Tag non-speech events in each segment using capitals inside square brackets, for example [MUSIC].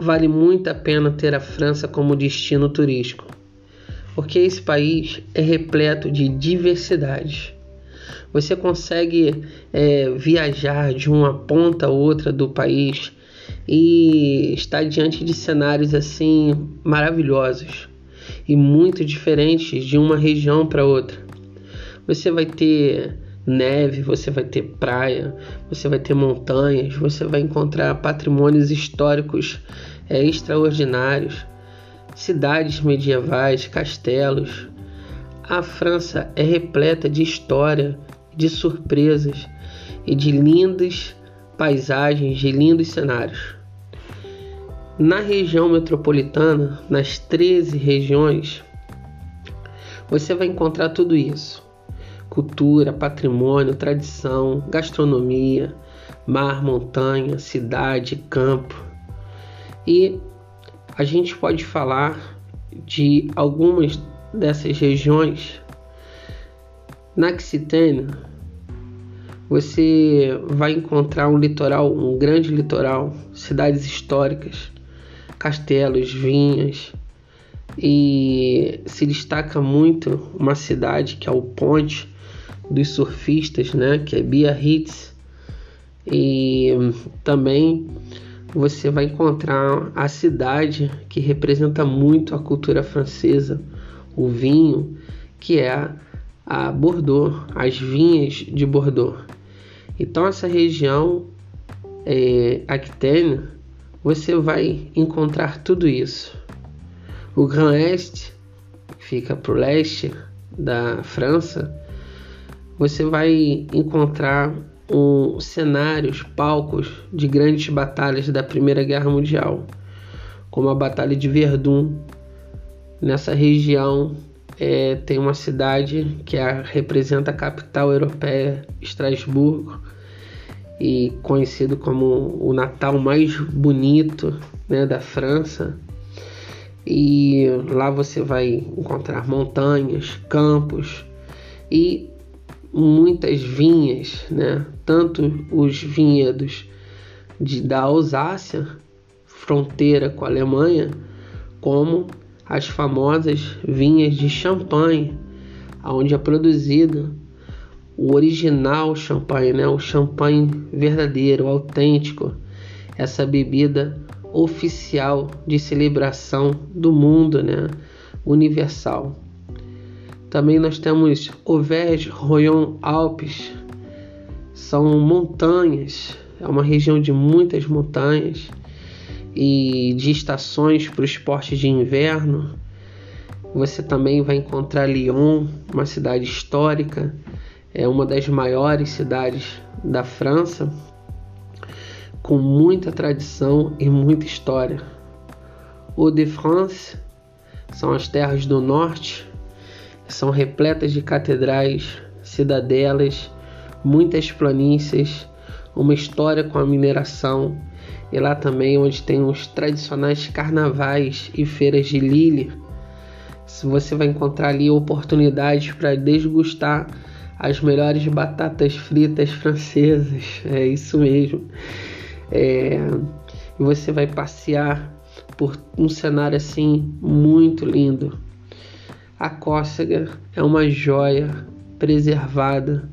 vale muito a pena ter a França como destino turístico, porque esse país é repleto de diversidades. Você consegue é, viajar de uma ponta a outra do país e estar diante de cenários assim maravilhosos e muito diferentes de uma região para outra. Você vai ter neve, você vai ter praia, você vai ter montanhas, você vai encontrar patrimônios históricos é, extraordinários, cidades medievais, castelos. A França é repleta de história, de surpresas e de lindas paisagens, de lindos cenários. Na região metropolitana, nas 13 regiões, você vai encontrar tudo isso cultura, patrimônio, tradição, gastronomia, mar, montanha, cidade, campo. E a gente pode falar de algumas dessas regiões. Na Occitânia, você vai encontrar um litoral, um grande litoral, cidades históricas, castelos, vinhas, e se destaca muito uma cidade que é o Ponte, dos surfistas, né, que é Biarritz. E também você vai encontrar a cidade que representa muito a cultura francesa, o vinho, que é a Bordeaux, as vinhas de Bordeaux. Então essa região é, Aquitaine, você vai encontrar tudo isso. O Grand Est, que fica para o leste da França, você vai encontrar um, cenários, palcos de grandes batalhas da Primeira Guerra Mundial, como a Batalha de Verdun. Nessa região é, tem uma cidade que é, representa a capital europeia, Estrasburgo, e conhecido como o Natal mais bonito né, da França. E lá você vai encontrar montanhas, campos e muitas vinhas, né? tanto os vinhedos de, da Alsácia, fronteira com a Alemanha, como as famosas vinhas de champanhe, onde é produzido o original champanhe, né? o champanhe verdadeiro, autêntico, essa bebida oficial de celebração do mundo, né? universal. Também nós temos Auvergne, Royon, Alpes. São montanhas, é uma região de muitas montanhas e de estações para o esporte de inverno. Você também vai encontrar Lyon, uma cidade histórica, é uma das maiores cidades da França, com muita tradição e muita história. O de France são as terras do norte, são repletas de catedrais, cidadelas, muitas planícies, uma história com a mineração e lá também onde tem os tradicionais carnavais e feiras de Lille. Você vai encontrar ali oportunidades para desgustar as melhores batatas fritas francesas, [LAUGHS] é isso mesmo. É, você vai passear por um cenário assim muito lindo. A cócega é uma joia preservada,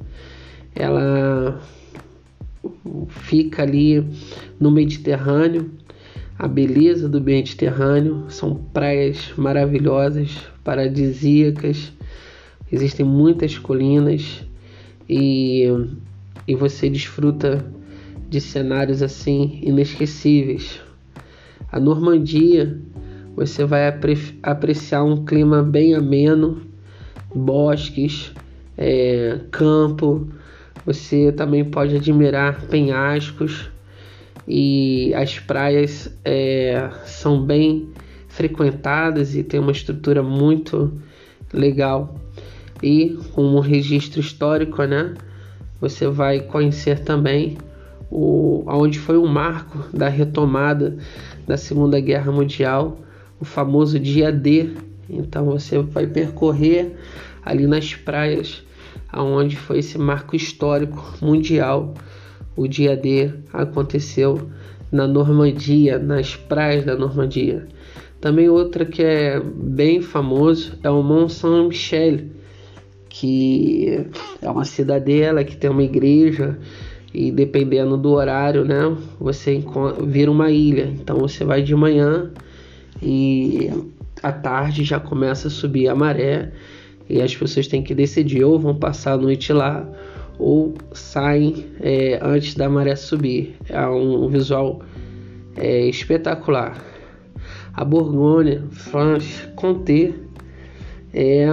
ela fica ali no Mediterrâneo. A beleza do Mediterrâneo são praias maravilhosas, paradisíacas, existem muitas colinas e, e você desfruta de cenários assim inesquecíveis. A Normandia você vai apre apreciar um clima bem ameno, bosques, é, campo. Você também pode admirar penhascos e as praias é, são bem frequentadas e tem uma estrutura muito legal. E com um registro histórico, né? Você vai conhecer também o, onde foi o marco da retomada da Segunda Guerra Mundial o famoso dia D. Então você vai percorrer ali nas praias aonde foi esse marco histórico mundial. O dia D aconteceu na Normandia, nas praias da Normandia. Também outra que é bem famoso é o Mont Saint-Michel, que é uma cidadela que tem uma igreja e dependendo do horário, né, você vira uma ilha. Então você vai de manhã e à tarde já começa a subir a maré e as pessoas têm que decidir ou vão passar a noite lá ou saem é, antes da maré subir. É um visual é, espetacular. A Borgonha, Franche, Comté é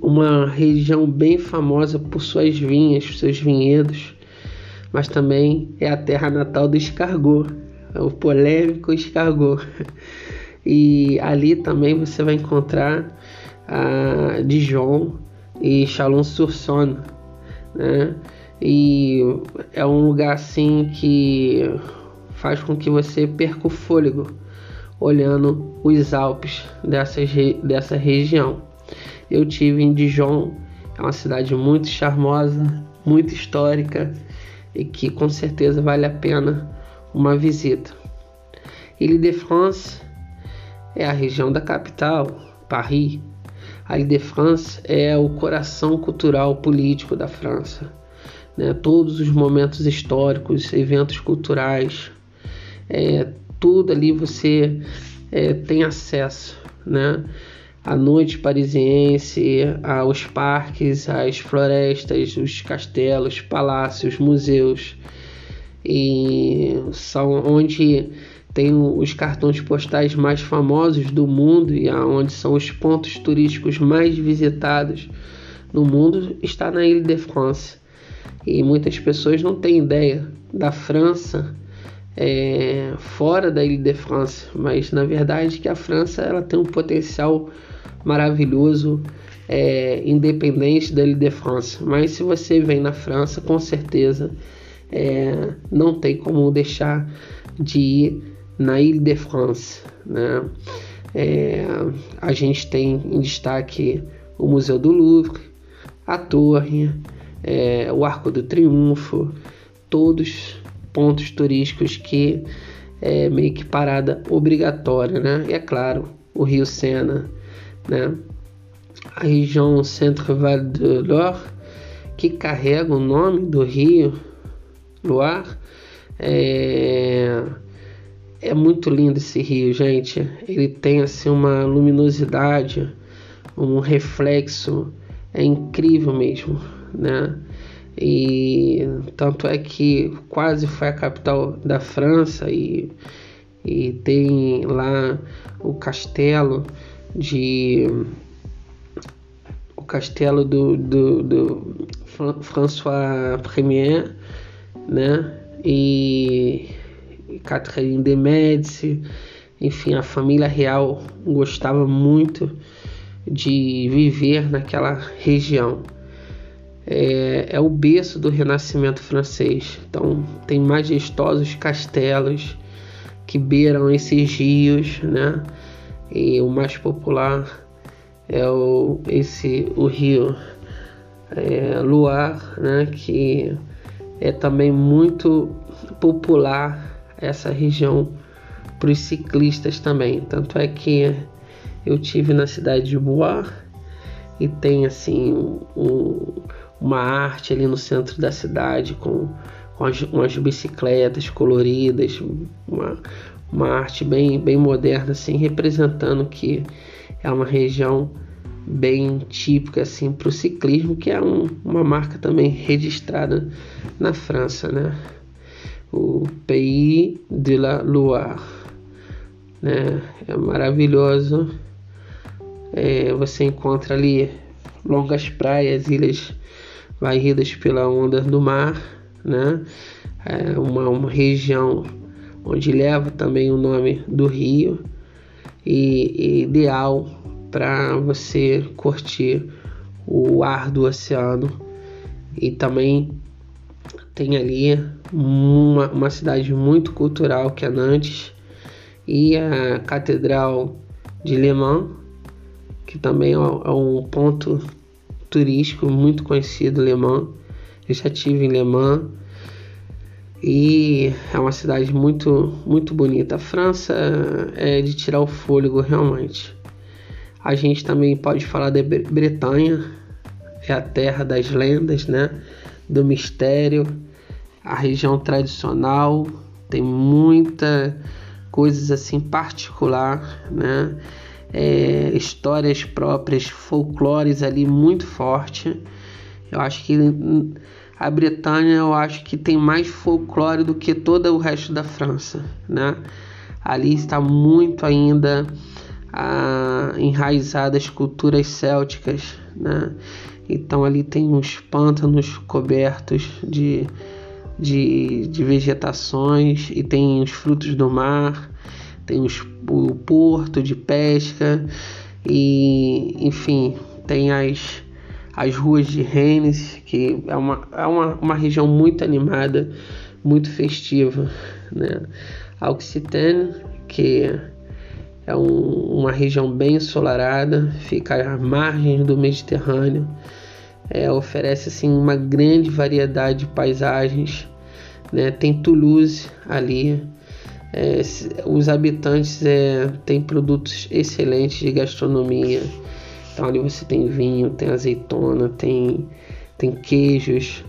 uma região bem famosa por suas vinhas, seus vinhedos, mas também é a terra natal do escargot, o polêmico escargot. [LAUGHS] E ali também você vai encontrar a Dijon e Chalon-sur-Saône, né? E é um lugar assim que faz com que você perca o fôlego olhando os Alpes dessa, dessa região. Eu tive em Dijon, é uma cidade muito charmosa, muito histórica e que com certeza vale a pena uma visita. Ile-de-France é a região da capital, Paris, a Ile-de-France é o coração cultural político da França. Né? Todos os momentos históricos, eventos culturais, é, tudo ali você é, tem acesso. Né? A noite parisiense, aos parques, às florestas, os castelos, palácios, museus, e são onde tem os cartões postais mais famosos do mundo e aonde são os pontos turísticos mais visitados no mundo está na Ilha de France. E muitas pessoas não têm ideia da França é, fora da Ilha de France, mas na verdade que a França ela tem um potencial maravilhoso é, independente da Ilha de France. Mas se você vem na França, com certeza é, não tem como deixar de ir na Ile-de-France. Né? É, a gente tem em destaque o Museu do Louvre, a Torre, é, o Arco do Triunfo, todos pontos turísticos que é meio que parada obrigatória, né? E é claro, o Rio Sena, né? A região Centre-Val de Loire, que carrega o nome do rio Loire, é, é muito lindo esse rio, gente. Ele tem assim uma luminosidade, um reflexo, é incrível mesmo, né? E tanto é que quase foi a capital da França e, e tem lá o castelo de o castelo do, do, do François Premier, né? E Catherine de Médici, enfim, a família real gostava muito de viver naquela região. É, é, o berço do Renascimento francês. Então tem majestosos castelos que beiram esses rios, né? E o mais popular é o, esse, o rio é, Loire, né? Que é também muito popular essa região para os ciclistas também. Tanto é que eu tive na cidade de Bois e tem assim um, uma arte ali no centro da cidade com, com as, umas bicicletas coloridas, uma, uma arte bem, bem moderna assim, representando que é uma região bem típica assim para o ciclismo, que é um, uma marca também registrada na França, né? O Pays de la Loire. Né? É maravilhoso. É, você encontra ali longas praias, ilhas varridas pela onda do mar, né? É uma, uma região onde leva também o nome do rio e, e ideal para você curtir o ar do oceano e também tem ali uma, uma cidade muito cultural que é Nantes e a Catedral de Le Mans, que também é um ponto turístico muito conhecido, Le Mans. Eu já tive em Le Mans e é uma cidade muito, muito bonita. A França é de tirar o fôlego realmente. A gente também pode falar da Bretanha, é a terra das lendas, né? Do mistério, a região tradicional, tem muita coisas assim particular, né? É, histórias próprias, folclores ali muito forte. Eu acho que a Bretanha eu acho que tem mais folclore do que todo o resto da França, né? Ali está muito ainda ah, enraizadas culturas célticas, né? Então ali tem uns pântanos cobertos de, de, de vegetações e tem os frutos do mar, tem os, o porto de pesca e enfim tem as as ruas de Rennes, que é uma, é uma, uma região muito animada, muito festiva. Né? A Occitânia, que é um, uma região bem ensolarada, fica à margem do Mediterrâneo, é, oferece assim, uma grande variedade de paisagens. Né? Tem Toulouse ali, é, os habitantes é, têm produtos excelentes de gastronomia então ali você tem vinho, tem azeitona, tem, tem queijos,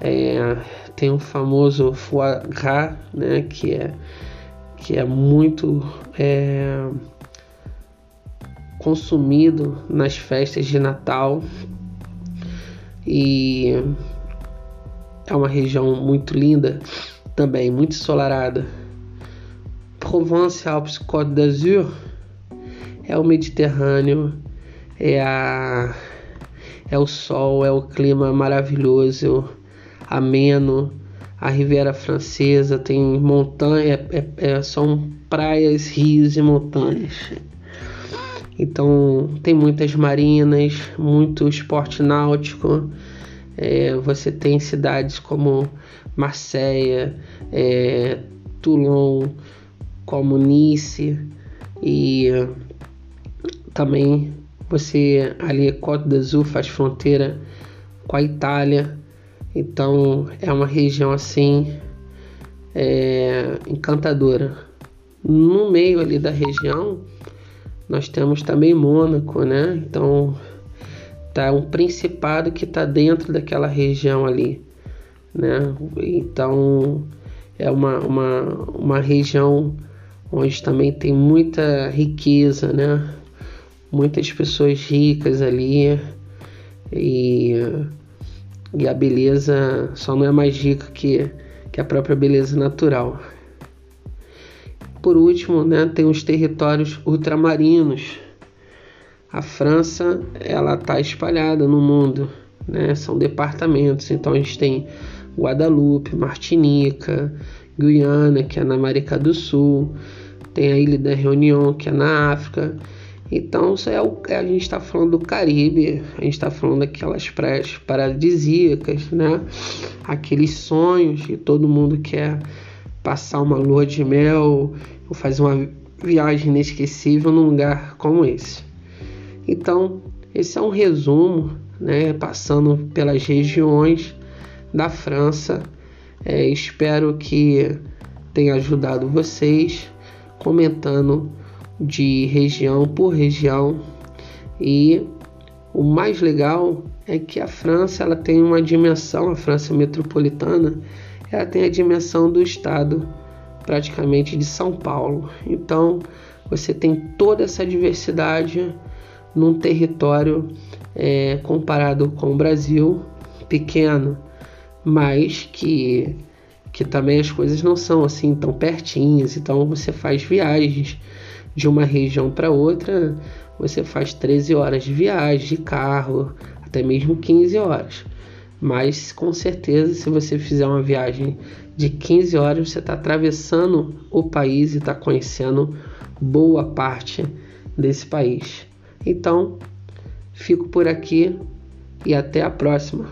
é, tem o famoso foie gras, né, que é, que é muito é, consumido nas festas de Natal e é uma região muito linda também, muito ensolarada. Provence Alpes Côte d'Azur é o Mediterrâneo é a é o sol, é o clima maravilhoso, ameno. A Riviera Francesa tem montanha, é, é, é, são praias, rios e montanhas. Então tem muitas marinas, muito esporte náutico. É, você tem cidades como Marseille, é, Toulon, como Nice e também você ali, Côte d'Azur faz fronteira com a Itália, então é uma região assim é, encantadora. No meio ali da região, nós temos também Mônaco, né? Então tá um principado que está dentro daquela região ali, né? Então é uma, uma, uma região onde também tem muita riqueza, né? muitas pessoas ricas ali e, e a beleza só não é mais rica que, que a própria beleza natural. Por último, né, tem os territórios ultramarinos. A França ela está espalhada no mundo, né? São departamentos. Então a gente tem Guadalupe, Martinica, Guiana, que é na América do Sul, tem a Ilha da Reunião, que é na África, então, isso é o a gente está falando do Caribe, a gente está falando daquelas praias paradisíacas, né? Aqueles sonhos que todo mundo quer passar uma lua de mel ou fazer uma viagem inesquecível num lugar como esse. Então, esse é um resumo, né? Passando pelas regiões da França. É, espero que tenha ajudado vocês comentando de região por região e o mais legal é que a França ela tem uma dimensão, a França metropolitana, ela tem a dimensão do estado praticamente de São Paulo. Então você tem toda essa diversidade num território é, comparado com o Brasil pequeno, mas que que também as coisas não são assim tão pertinhas. Então você faz viagens de uma região para outra, você faz 13 horas de viagem de carro, até mesmo 15 horas. Mas com certeza, se você fizer uma viagem de 15 horas, você está atravessando o país e está conhecendo boa parte desse país. Então, fico por aqui e até a próxima.